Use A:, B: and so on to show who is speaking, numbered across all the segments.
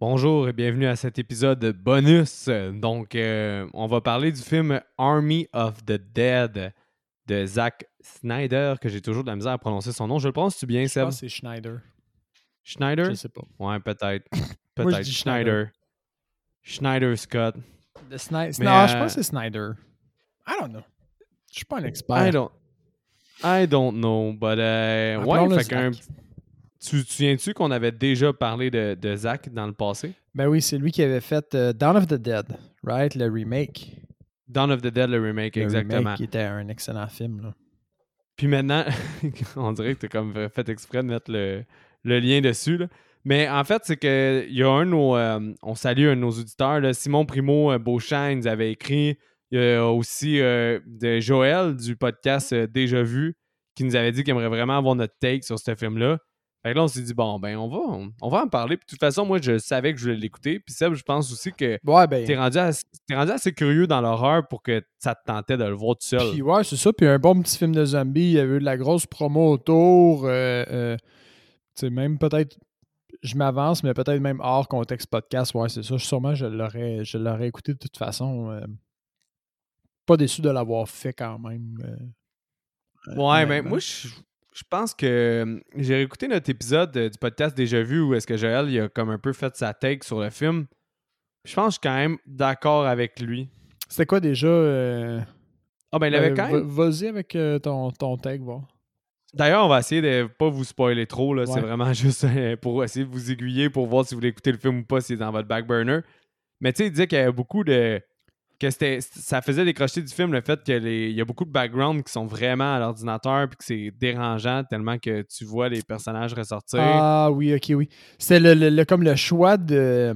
A: Bonjour et bienvenue à cet épisode bonus. Donc, euh, on va parler du film Army of the Dead de Zack Snyder, que j'ai toujours de la misère à prononcer son nom. Je le prononce-tu bien,
B: Je
A: Seb?
B: pense que c'est Schneider.
A: Schneider?
B: Je sais pas.
A: Ouais, peut-être.
B: Je
A: Peut-être. Schneider. Schneider Scott.
B: The
A: Mais,
B: non, je
A: euh,
B: pense que c'est Snyder. I don't know. Je suis pas un expert.
A: I don't, I don't know, but euh, ouais, fait qu'un-. Tu te souviens-tu qu'on avait déjà parlé de, de Zack dans le passé?
B: Ben oui, c'est lui qui avait fait euh, Dawn of the Dead, right? Le remake.
A: Dawn of the Dead, le remake,
B: Le
A: exactement.
B: remake qui était un excellent film. Là.
A: Puis maintenant, on dirait que tu as comme fait exprès de mettre le, le lien dessus. là. Mais en fait, c'est que il y a un de nos. euh, on salue un de nos auditeurs, là, Simon Primo euh, Beauchamp, il nous avait écrit. Il y a aussi euh, de Joël du podcast Déjà Vu qui nous avait dit qu'il aimerait vraiment avoir notre take sur ce film-là. Fait que là, on s'est dit, bon, ben, on va, on, va en parler. Puis de toute façon, moi, je savais que je voulais l'écouter. Puis Seb, je pense aussi que
B: Ouais, ben.
A: t'es rendu, rendu assez curieux dans l'horreur pour que ça te tentait de le voir tout seul.
B: Puis ouais, c'est ça. Puis un bon petit film de zombies. Il y avait eu de la grosse promo autour. euh, euh, tu sais, même peut-être. Je m'avance, mais peut-être même hors contexte podcast. Ouais, c'est ça. Sûrement, je l'aurais, je l'aurais écouté de toute façon. euh, pas déçu de l'avoir fait quand même.
A: Ouais, mais moi, je, je pense que euh, j'ai réécouté notre épisode euh, du podcast Déjà Vu où est-ce que Joël il a comme un peu fait sa take sur le film. Je pense que je suis quand même d'accord avec lui.
B: C'était quoi déjà euh,
A: Ah, ben, il avait
B: euh,
A: quand même.
B: Vas-y avec euh, ton, ton tag, voir.
A: D'ailleurs, on va essayer de pas vous spoiler trop. là. C'est vraiment juste pour essayer de vous aiguiller pour voir si vous voulez écouter le film ou pas, s'il est dans votre back burner. Mais tu sais, il disait qu'il y avait beaucoup de. Que c'était ça faisait décrocher du film le fait qu'il y a beaucoup de backgrounds qui sont vraiment à l'ordinateur puis que c'est dérangeant tellement que tu vois les personnages ressortir.
B: Ah oui, ok, oui. C'était le, le- le- comme le choix de.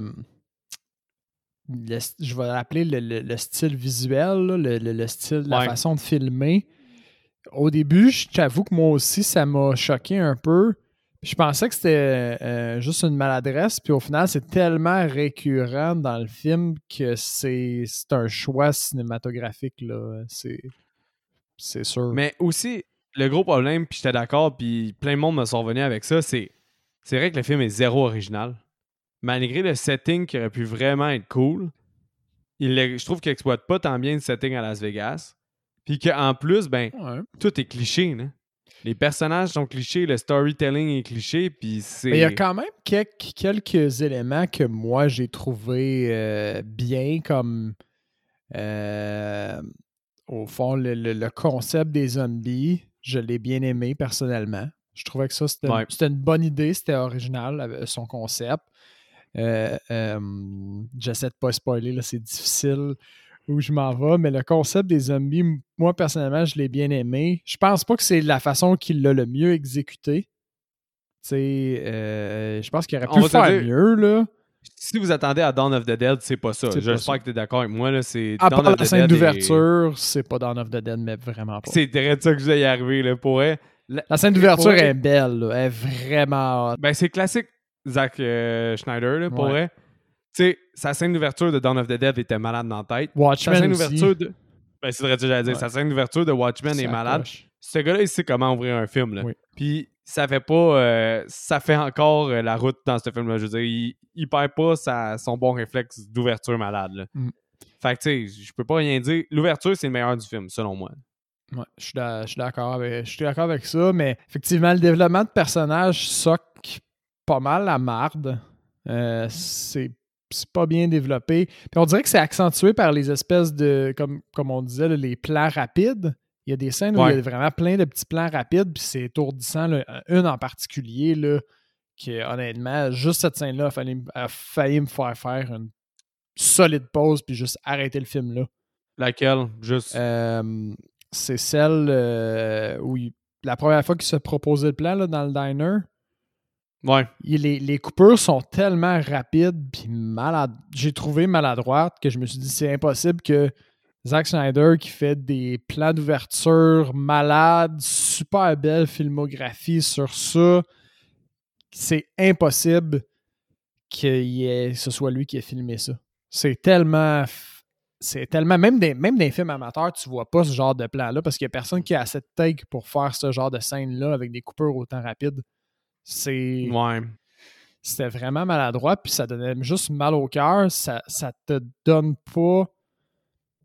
B: le- je vais l'appeler le, le- le style visuel, là, le, le- le style, la
A: Ouais.
B: façon de filmer. Au début, je t'avoue que moi aussi, ça m'a choqué un peu. Je pensais que c'était euh, juste une maladresse, puis au final, c'est tellement récurrent dans le film que c'est un choix cinématographique. là. C'est sûr.
A: Mais aussi, le gros problème, puis j'étais d'accord, puis plein de monde me sont revenus avec ça, c'est c'est vrai que le film est zéro original. Malgré le setting qui aurait pu vraiment être cool, il, je trouve qu'il exploite pas tant bien le setting à Las Vegas. Puis qu'en plus, ben,
B: Ouais.
A: tout est cliché. là. Les personnages sont clichés, le storytelling est cliché, puis c'est.
B: Mais il y a quand même quelques, quelques éléments que moi j'ai trouvé euh, bien, comme euh, au fond le, le- le concept des zombies. Je l'ai bien aimé personnellement. Je trouvais que ça c'était
A: Ouais.
B: une bonne idée, c'était original avec son concept. Euh, euh, J'essaie de pas spoiler, là, c'est difficile où je m'en vais, mais le concept des zombies, moi personnellement, je l'ai bien aimé. Je pense pas que c'est la façon qu'il l'a le mieux exécuté. Euh, je pense qu'il aurait pu faire
A: dire-
B: mieux, là.
A: Si vous attendez à Dawn of the Dead, c'est pas ça. J'espère que tu es d'accord avec moi. Là, c'est
B: À
A: Dawn
B: part
A: of
B: la scène d'ouverture, c'est pas Dawn of the Dead, mais vraiment pas.
A: C'est direct ça que je voulais y arriver. Là, pour. La-
B: La scène d'ouverture est belle, là. Elle est vraiment.
A: Ben, c'est classique Zack euh, Schneider, là, pour
B: Ouais.
A: Tu sais, sa scène d'ouverture de Dawn of the Dead était malade dans la tête. Sa
B: Watchmen
A: scène d'ouverture de. Ben, c'est vrai que j'allais dire.
B: Ouais.
A: Sa scène d'ouverture de Watchmen est malade.
B: coche.
A: Ce gars-là, il sait comment ouvrir un film. Là.
B: Oui.
A: Puis, ça fait pas. euh, ça fait encore euh, la route dans ce film-là. Je veux dire, il, il perd pas sa- son bon réflexe d'ouverture malade. Là.
B: Mm.
A: Fait que, tu sais, je peux pas rien dire. L'ouverture, c'est le meilleur du film, selon moi.
B: Ouais, je suis d'accord avec, je suis d'accord avec ça, mais effectivement, le développement de personnages soque pas mal la marde. Euh, c'est c'est pas bien développé. Puis on dirait que c'est accentué par les espèces de, comme, comme on disait, là, les plans rapides. Il y a des scènes où il y a vraiment plein de petits plans rapides, puis c'est étourdissant. là. Une en particulier, là, qui honnêtement, juste cette scène-là a a failli me faire faire une solide pause, puis juste arrêter le film là.
A: Laquelle? Juste.
B: Euh, c'est celle euh, où il- la première fois qu'il se proposait le plan là, dans le diner, les, les coupures sont tellement rapides puis malade. J'ai trouvé maladroite que je me suis dit c'est impossible que Zack Snyder qui fait des plans d'ouverture malades, super belle filmographie sur ça, c'est impossible que ce soit lui qui ait filmé ça. C'est tellement c'est tellement. Même des, même les films amateurs, tu vois pas ce genre de plan-là parce qu'il n'y a personne qui a assez de take pour faire ce genre de scène-là avec des coupures autant rapides. C'est.
A: Ouais.
B: c'était vraiment maladroit, puis ça donnait juste mal au cœur. Ça, ça te donne pas.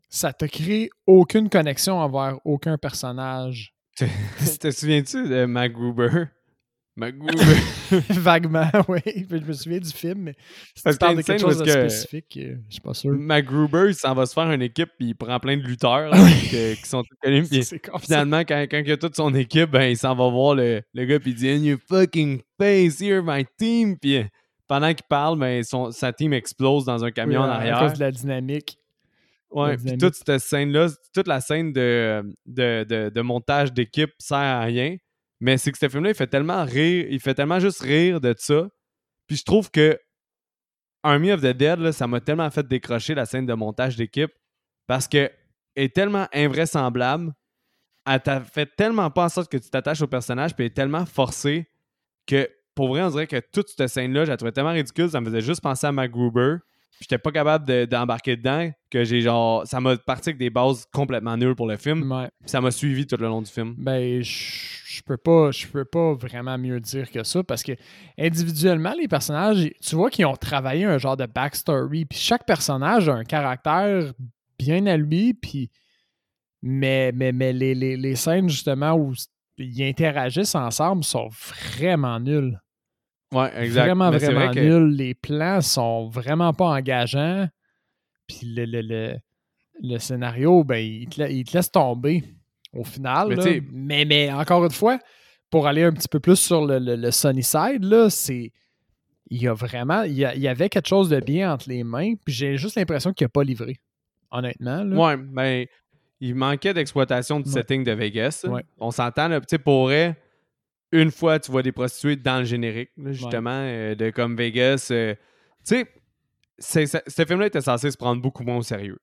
B: Ça te crée aucune connexion envers aucun personnage.
A: te souviens-tu de MacGruber? MacGruber.
B: Vaguement, oui. Je me souviens du film, mais si tu parles de quelque chose de spécifique, euh, je suis pas sûr.
A: MacGruber, il s'en va se faire une équipe, puis il prend plein de lutteurs qui sont connus. Puis finalement, quand, quand, il a toute son équipe, ben, il s'en va voir le, le gars, puis il dit In your fucking face, you're my team. Puis euh, pendant qu'il parle, ben, son, sa team explose dans un camion en arrière.
B: À cause de la dynamique.
A: Ouais, puis toute cette scène-là, toute la scène de, de, de, de montage d'équipe sert à rien. Mais c'est que ce film-là, il fait tellement rire, il fait tellement juste rire de ça. Puis je trouve que Army of the Dead, là, ça m'a tellement fait décrocher la scène de montage d'équipe parce que est tellement invraisemblable. Elle t'a fait tellement pas en sorte que tu t'attaches au personnage, puis elle est tellement forcée que pour vrai, on dirait que toute cette scène-là, je la trouvais tellement ridicule, ça me faisait juste penser à MacGruber j'étais pas capable d'embarquer dedans, que j'ai genre. Ça m'a parti avec des bases complètement nulles pour le film. Ça m'a suivi tout le long du film.
B: Ben, je peux pas, je peux pas vraiment mieux dire que ça parce que individuellement, les personnages, tu vois qu'ils ont travaillé un genre de backstory. Puis chaque personnage a un caractère bien à lui. Puis. Mais, mais, mais les, les, les scènes justement où ils interagissent ensemble sont vraiment nulles.
A: Ouais, exact.
B: Vraiment, vraiment nul. Les plans sont vraiment pas engageants. Puis le, le, le, scénario, ben, il te, il te, laisse tomber au final. Mais, mais, encore une fois, pour aller un petit peu plus sur le, le, sunny side, là, c'est. Il y a vraiment. Il y, a, il y, avait quelque chose de bien entre les mains. Puis j'ai juste l'impression qu'il n'a pas livré. Honnêtement. Là.
A: Ouais, ben. Il manquait d'exploitation du setting de Vegas. On s'entend, tu sais, pourrait une fois, tu vois des prostituées dans le générique, justement, euh, de comme Vegas. Euh, tu sais, ce film-là était censé se prendre beaucoup moins au sérieux.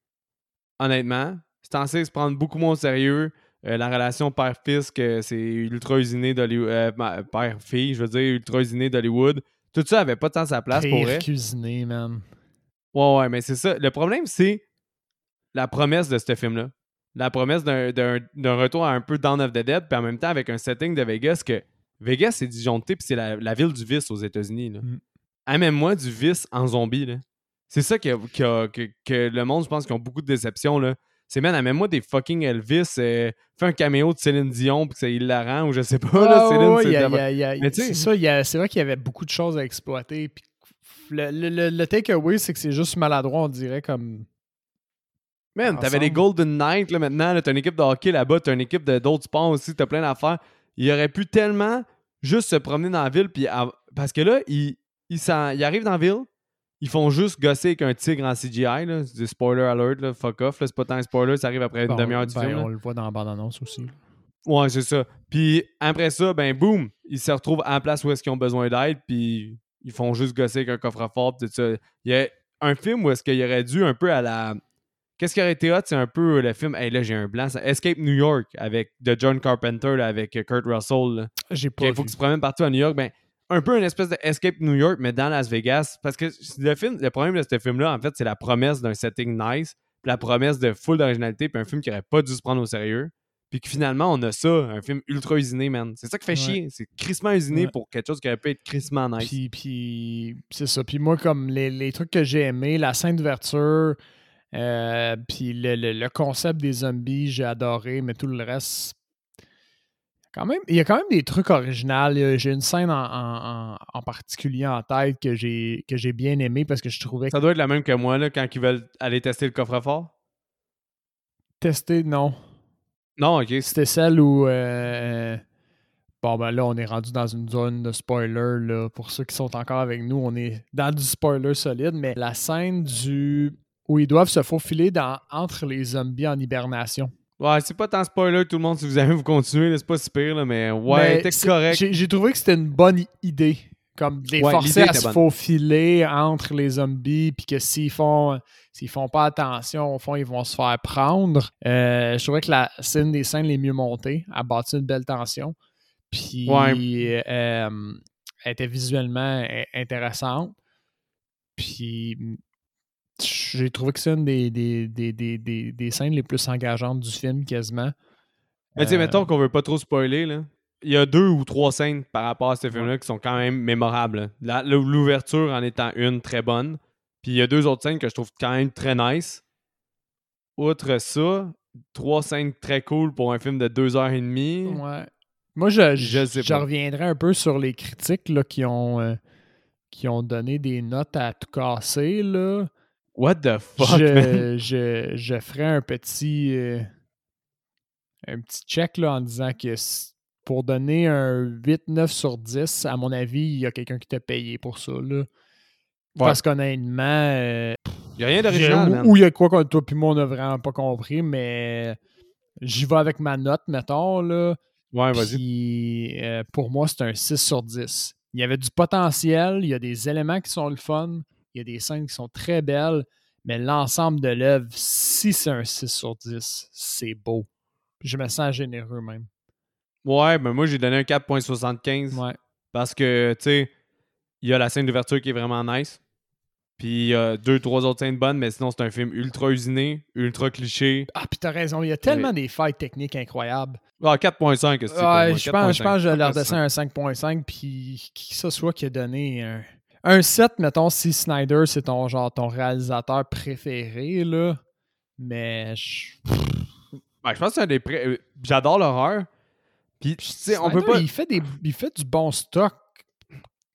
A: Honnêtement, c'est censé se prendre beaucoup moins au sérieux. Euh, la relation père-fils, que c'est ultra usiné d'Hollywood. père-fille, je veux dire, ultra usiné d'Hollywood. Tout ça avait pas tant sa place pour elle.
B: cuisiné, man.
A: Ouais, ouais, mais c'est ça. Le problème, c'est la promesse de ce film-là. La promesse d'un retour à un peu Dawn of the Dead, puis en même temps avec un setting de Vegas que Vegas, c'est disjoncté, puis c'est la, ville du vice aux États-Unis. Mm. Amène-moi du vice en zombie. C'est ça que, que, le monde, je pense, qui ont beaucoup de déceptions. Là. C'est, man, amène-moi des fucking Elvis, euh, fais un caméo de Céline Dion, puis c'est hilarant, ou je sais pas. là,
B: Céline, c'est ça, c'est vrai qu'il y avait beaucoup de choses à exploiter. Puis le, le, le takeaway, c'est que c'est juste maladroit, on dirait, comme.
A: Man, t'avais les Golden Knights là, maintenant, t'as une équipe de hockey là-bas, t'as une équipe d'autres sports aussi, t'as plein d'affaires il aurait pu tellement juste se promener dans la ville. Puis Parce que là, il, il, arrive dans la ville, ils font juste gosser avec un tigre en CGI. Là. C'est spoiler alert, là, fuck off. C'est pas tant un spoiler, ça arrive après une demi-heure du
B: ben,
A: film.
B: On le voit dans la bande-annonce aussi.
A: Ouais, c'est ça. Puis après ça, ben boum, ils se retrouvent en place où est-ce qu'ils ont besoin d'aide, puis ils font juste gosser avec un coffre-fort, tout ça. Il y a un film où est-ce qu'il aurait dû un peu à la Qu'est-ce qui aurait été hot, c'est un peu le film. Hey, là, j'ai un blanc. Escape New York avec de John Carpenter avec Kurt Russell.
B: J'ai pas.
A: Il faut que tu te promènes partout à New York. Ben, un peu une espèce de Escape New York, mais dans Las Vegas. Parce que le film, le problème de ce film-là, en fait, c'est la promesse d'un setting nice, puis la promesse de full d'originalité, puis un film qui aurait pas dû se prendre au sérieux. Puis que finalement, on a ça, un film ultra usiné, man. C'est ça qui fait chier. C'est crissement usiné pour quelque chose qui aurait pu être crissement nice.
B: Puis, puis c'est ça. Puis moi, comme les, les trucs que j'ai aimés, la scène d'ouverture, euh, puis le, concept des zombies, j'ai adoré, mais tout le reste. Quand même, il y a quand même des trucs originaux. J'ai une scène en, particulier en tête que j'ai que j'ai bien aimé parce que je trouvais.
A: Ça doit être la même que moi là, quand ils veulent aller tester le coffre-fort.
B: Tester, non.
A: Non, ok.
B: C'était celle où. Euh, bon, ben là, on est rendu dans une zone de spoiler. Là. Pour ceux qui sont encore avec nous, on est dans du spoiler solide. Mais la scène du où ils doivent se faufiler dans, entre les zombies en hibernation.
A: Ouais, c'est pas tant spoiler tout le monde si vous avez vous continuer, c'est pas si pire, mais ouais, c'est correct.
B: J'ai trouvé que c'était une bonne idée. Comme de les forcer à se faufiler entre les zombies, puis que s'ils font s'ils font pas attention, au fond, ils vont se faire prendre. Euh, je trouvais que la scène des scènes les mieux montées a bâti une belle tension. Puis euh, elle était visuellement intéressante. Puis j'ai trouvé que c'est une des, des, scènes les plus engageantes du film, quasiment.
A: Mais tu sais, mettons euh, qu'on veut pas trop spoiler, là. il y a deux ou trois scènes par rapport à ce film-là qui sont quand même mémorables. L'ouverture en étant une très bonne. Puis il y a deux autres scènes que je trouve quand même très nice. Outre ça, trois scènes très cool pour un film de deux heures et demie.
B: Ouais. Moi, je, je, reviendrai un peu sur les critiques là, qui, ont, euh, qui ont donné des notes à tout casser. Là.
A: What the fuck,
B: je, Je, je ferai un petit, euh, un petit check là, en disant que pour donner un 8-9 sur 10, à mon avis, il y a quelqu'un qui t'a payé pour ça. Là. Parce qu'honnêtement. Euh,
A: il n'y a rien d'original.
B: Ou il y a quoi que toi puis moi, on n'a vraiment pas compris, mais j'y vais avec ma note, mettons. Là.
A: Ouais, vas-y.
B: Euh, pour moi, c'est un 6 sur 10. Il y avait du potentiel, il y a des éléments qui sont le fun, il y a des scènes qui sont très belles, mais l'ensemble de l'œuvre, si c'est un 6 sur 10, c'est beau. Je me sens généreux même.
A: Ouais, ben moi j'ai donné un 4.75.
B: Ouais.
A: Parce que, tu sais, il y a la scène d'ouverture qui est vraiment nice. Puis il y a deux, trois autres scènes bonnes, mais sinon c'est un film ultra usiné, ultra cliché.
B: Ah, puis t'as raison, il y a tellement des fights techniques incroyables.
A: Ah, 4.5,
B: c'est Ouais, je pense, je pense que je leur descends un 5.5, puis qui que ce soit qui a donné un, un 7, mettons, si Snyder c'est ton genre ton réalisateur préféré, là. Mais je.
A: Ben, je pense que c'est un des. Pré... Euh, j'adore l'horreur. Puis, tu sais, on peut pas.
B: Il fait, des... il fait du bon stock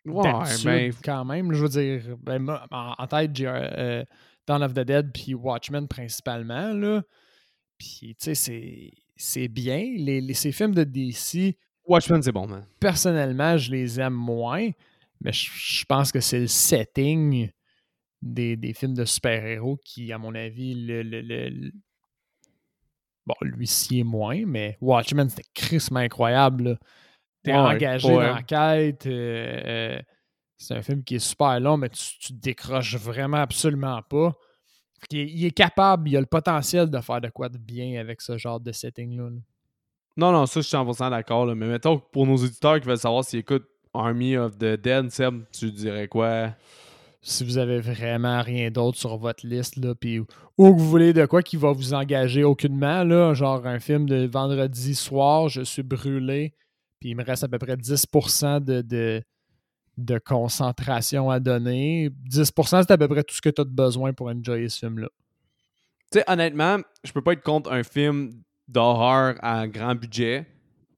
A: Ouais, mais... Ben,
B: quand même, je veux dire, ben, en, tête, j'ai euh, Dawn of the Dead puis Watchmen principalement, là. Puis, tu sais, c'est bien. Les, ces films de DC...
A: Watchmen, c'est bon, man.
B: Personnellement, je les aime moins, mais je, pense que c'est le setting des, des films de super-héros qui, à mon avis, le, Bon, lui-ci est moins, mais Watchmen, c'était crissement incroyable, T'es engagé dans la quête. Euh, euh, c'est un film qui est super long, mais tu, tu te décroches vraiment absolument pas. Il, est capable, il a le potentiel de faire de quoi de bien avec ce genre de setting-là.
A: Non, non, ça, je suis 100% d'accord. Mais mettons que pour nos auditeurs qui veulent savoir s'ils écoutent Army of the Dead, Seb, tu dirais quoi?
B: Si vous avez vraiment rien d'autre sur votre liste, là, puis ou que vous voulez de quoi qui va vous engager aucunement, là, genre un film de vendredi soir, je suis brûlé, puis il me reste à peu près 10% de, de, concentration à donner. 10%, c'est à peu près tout ce que tu as besoin pour enjoyer ce film-là.
A: Tu sais, honnêtement, je peux pas être contre un film d'horreur à grand budget.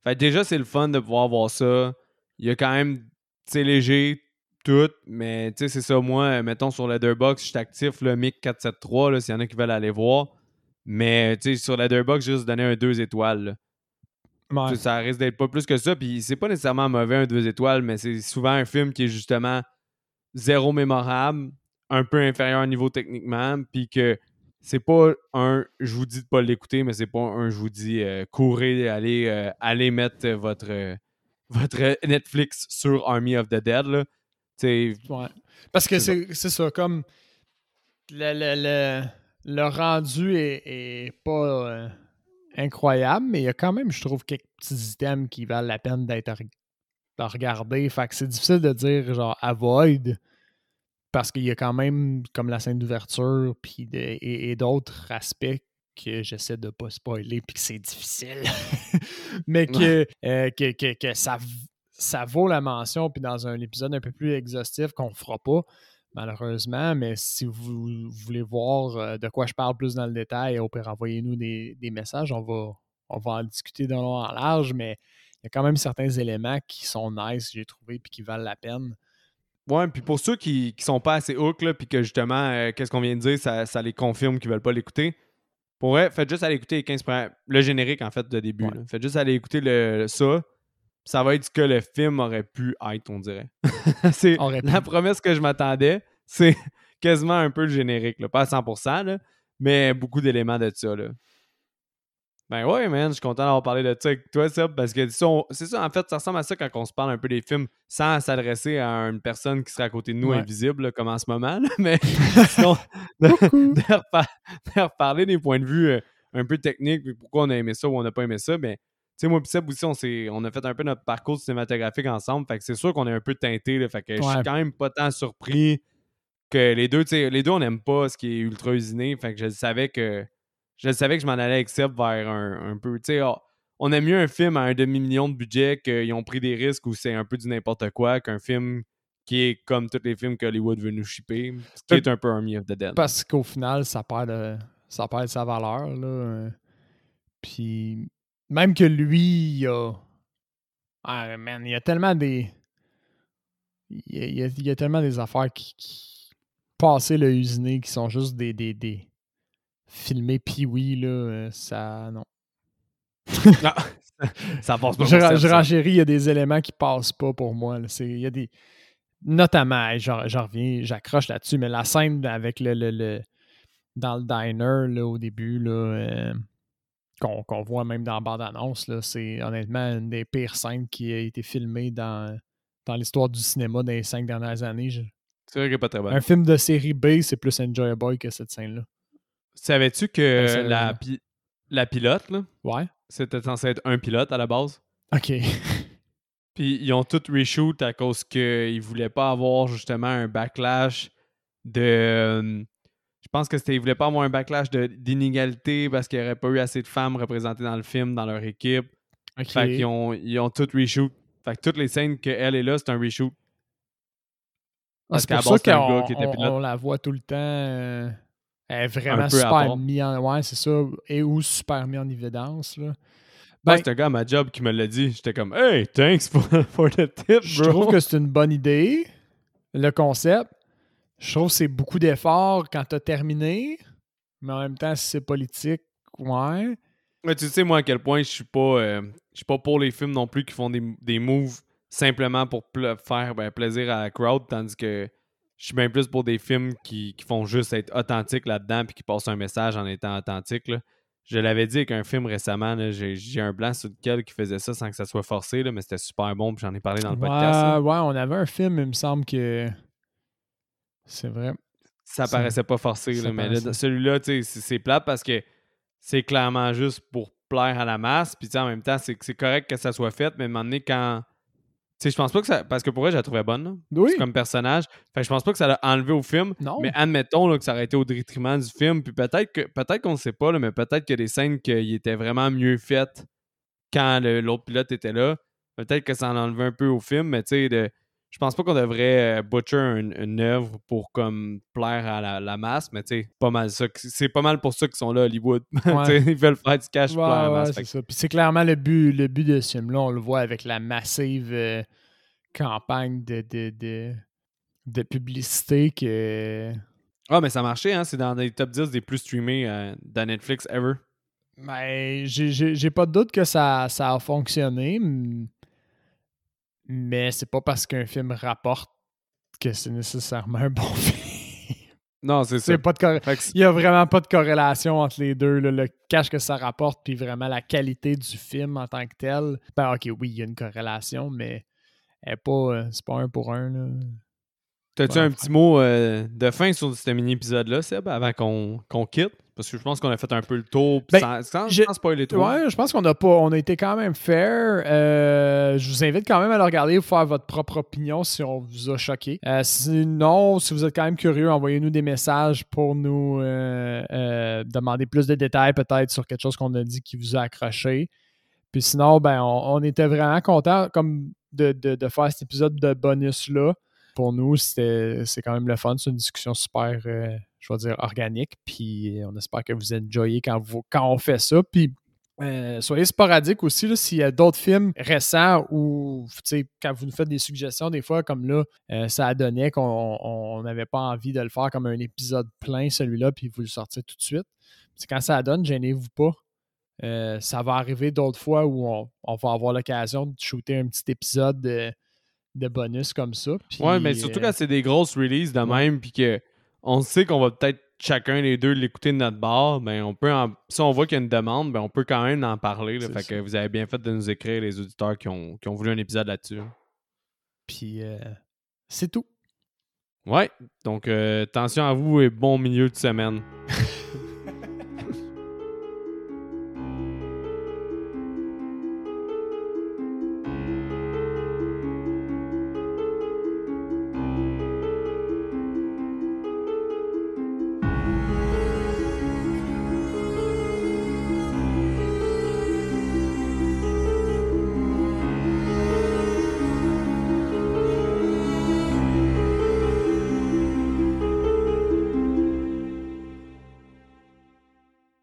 A: Fait déjà, c'est le fun de pouvoir voir ça. Il y a quand même, tu léger, tout, mais tu sais, c'est ça. Moi, mettons sur Letterboxd, je suis actif, le MIC 473, s'il y en a qui veulent aller voir. Mais tu sais, sur Letterboxd, j'ai juste donné un 2 étoiles. Ça risque d'être pas plus que ça. Puis c'est pas nécessairement mauvais un deux étoiles, mais c'est souvent un film qui est justement zéro mémorable, un peu inférieur au niveau techniquement, puis que c'est pas un je vous dis de pas l'écouter, mais c'est pas un je vous dis euh, courez, allez, euh, allez mettre votre, euh, votre Netflix sur Army of the Dead. Là.
B: Ouais. Parce que c'est ça, comme le, le, le, rendu est, est pas incroyable, mais il y a quand même, je trouve, quelques petits items qui valent la peine d'être regardés. Fait que c'est difficile de dire genre avoid parce qu'il y a quand même comme la scène d'ouverture puis et, d'autres aspects que j'essaie de pas spoiler puis que c'est difficile. mais que, euh, que, que, ça, ça vaut la mention puis dans un épisode un peu plus exhaustif qu'on fera pas malheureusement. Mais si vous, voulez voir euh, de quoi je parle plus dans le détail, au pire, envoyez-nous des, messages. On va, on va en discuter de long en large, mais il y a quand même certains éléments qui sont nice, j'ai trouvé, puis qui valent la peine.
A: Ouais, puis pour ceux qui, qui sont pas assez hook, puis que justement, euh, qu'est-ce qu'on vient de dire, ça, les confirme qu'ils veulent pas l'écouter. Pour vrai, faites juste aller écouter les 15 le générique en fait de début. Faites juste aller écouter le, ça. Ça va être ce que le film aurait pu être, on dirait. c'est la promesse que je m'attendais. C'est quasiment un peu le générique, là. pas à 100%, mais beaucoup d'éléments de ça. Là. Ben ouais, man, je suis content d'avoir parlé de ça avec toi, Seb, parce que c'est ça, en fait, ça ressemble à ça quand on se parle un peu des films sans s'adresser à une personne qui serait à côté de nous, invisible, comme en ce moment, mais sinon, de, reparler des points de vue euh, un peu techniques, puis pourquoi on a aimé ça ou on n'a pas aimé ça, ben, tu sais, moi et Seb aussi, on, on a fait un peu notre parcours cinématographique ensemble, fait que c'est sûr qu'on est un peu teinté, là, fait que je suis quand même pas tant surpris que les deux, les deux, on n'aime pas ce qui est ultra usiné. Fait que je savais que je savais que je m'en allais avec Seb vers un, peu. Tu sais, on aime mieux un film à un demi-million de budget qu'ils ont pris des risques ou c'est un peu du n'importe quoi qu'un film qui est comme tous les films qu'Hollywood veut nous shipper, ce qui
B: Euh,
A: est un peu Army of the Dead.
B: Parce qu'au final, ça perd, de- ça perd sa valeur. Là. euh. Puis même que lui, il a. Ah, man, il y a tellement des. Il y a, il y tellement des affaires qui. qui passaient le usiné qui sont juste des. des, des puis oui, là. euh, Ça. Non.
A: Ah, ça passe pas
B: Je, je renchéris, il y a des éléments qui passent pas pour moi. Il y a des. Notamment, j'en reviens, j'accroche là-dessus, mais la scène avec le. le- le- dans le diner là, au début, là, euh, qu'on voit même dans la bande-annonce, c'est honnêtement une des pires scènes qui a été filmée dans, dans l'histoire du cinéma les cinq dernières années.
A: C'est vrai est pas très bonne.
B: Un film de série B, c'est plus enjoyable que cette scène-là.
A: Savais-tu que
B: ça,
A: la, pi- la pilote, là,
B: Ouais.
A: c'était censé être un pilote à la base?
B: OK.
A: Puis ils ont tout reshoot à cause qu'ils voulaient pas avoir justement un backlash de. euh, je pense que c'était. Ils voulaient pas avoir un backlash de- d'inégalité parce qu'il n'y aurait pas eu assez de femmes représentées dans le film, dans leur équipe.
B: OK.
A: Fait qu'ils ont, ils ont tout reshoot. Fait que toutes les scènes qu'elle est là, c'est un reshoot.
B: Ah, c'est pour ça qu'on on la voit tout le temps. euh, elle est vraiment super mis en. Ouais, c'est ça. Et ou super mis en évidence. Là.
A: Ben, c'est un gars à ma job qui me l'a dit. J'étais comme, hey, thanks for, for the tip,
B: je trouve que c'est une bonne idée, le concept. Je trouve que c'est beaucoup d'efforts quand t'as terminé. Mais en même temps, si c'est politique, ouais.
A: Mais tu sais, moi, à quel point je suis pas, euh, je suis pas pour les films non plus qui font des, des moves simplement pour faire ben, plaisir à la crowd, tandis que je suis bien plus pour des films qui, qui font juste être authentiques là-dedans puis qui passent un message en étant authentiques. là. Je l'avais dit avec un film récemment, j'ai un blanc sur lequel qui faisait ça sans que ça soit forcé, là, mais c'était super bon, puis j'en ai parlé dans le podcast.
B: ouais, on avait un film, il me semble que. C'est vrai.
A: Ça paraissait pas forcé, là, mais
B: paraissait.
A: celui-là, c'est plate parce que c'est clairement juste pour plaire à la masse. Puis en même temps, c'est correct que ça soit fait, mais à un moment donné, quand. Sais, je pense pas que ça. Parce que pour vrai, je la trouvais bonne, là,
B: Oui.
A: comme personnage. Fait que je pense pas que ça l'a enlevé au film.
B: Non.
A: Mais admettons là, que ça aurait été au détriment du film. Puis peut-être que peut-être qu'on ne sait pas, là, mais peut-être qu'il y a des scènes qui étaient vraiment mieux faites quand l'autre pilote était là. Peut-être que ça en enlevait un peu au film, mais tu sais, de- je pense pas qu'on devrait euh, butcher une, une œuvre pour comme plaire à la, la masse, mais tu sais, pas mal ça. C'est pas mal pour ça qu'ils sont là, Hollywood. Tu sais, ils veulent faire du cash pour plaire à la masse.
B: c'est. Puis c'est clairement le but, le but de ce film-là. On le voit avec la massive euh, campagne de, de, de, de publicité que.
A: Ah, mais ça a marché, hein? C'est dans les top 10 des plus streamés euh, de Netflix ever.
B: Ben, j'ai- pas de doute que ça, ça a fonctionné, mais c'est pas parce qu'un film rapporte que c'est nécessairement un bon film.
A: Non, c'est ça.
B: Pas de Il y a vraiment pas de corrélation entre les deux, là, le cash que ça rapporte puis vraiment la qualité du film en tant que tel. Ben ok, oui, il y a une corrélation, mais pas, euh, c'est pas un pour un. Là.
A: T'as-tu un petit mot euh, de fin sur ce mini-épisode-là, Seb, avant qu'on quitte? Parce que je pense qu'on a fait un peu le tour,
B: Ben,
A: sans, sans,
B: je-
A: sans spoiler.
B: Ouais, je pense qu'on a pas, on a été quand même fair. Euh, je vous invite quand même à le regarder pour faire votre propre opinion si on vous a choqué. Euh, sinon, si vous êtes quand même curieux, envoyez-nous des messages pour nous demander plus de détails peut-être sur quelque chose qu'on a dit qui vous a accroché. Puis sinon, ben, on, on était vraiment content comme de, de- de faire cet épisode de bonus-là. Pour nous, c'est quand même le fun. C'est une discussion super, euh, je vais dire, organique. Puis on espère que vous enjoyez quand, vous, quand on fait ça. Puis euh, soyez sporadiques aussi s'il y a d'autres films récents ou quand vous nous faites des suggestions, des fois, comme là, euh, ça donnait qu'on on n'avait pas envie de le faire comme un épisode plein, celui-là, puis vous le sortez tout de suite. C'est quand ça donne, gênez-vous pas. Euh, ça va arriver d'autres fois où on, on va avoir l'occasion de shooter un petit épisode de, bonus comme ça. puis,
A: Ouais, mais surtout
B: euh,
A: quand c'est des grosses releases de même, puis que on sait qu'on va peut-être chacun les deux l'écouter de notre bar, ben on peut en- si on voit qu'il y a une demande, ben on peut quand même en parler. là. Fait
B: ça.
A: que vous avez bien fait de nous écrire les auditeurs qui ont, qui ont voulu un épisode là-dessus.
B: Puis euh, c'est tout.
A: Ouais, donc euh, attention à vous et bon milieu de semaine.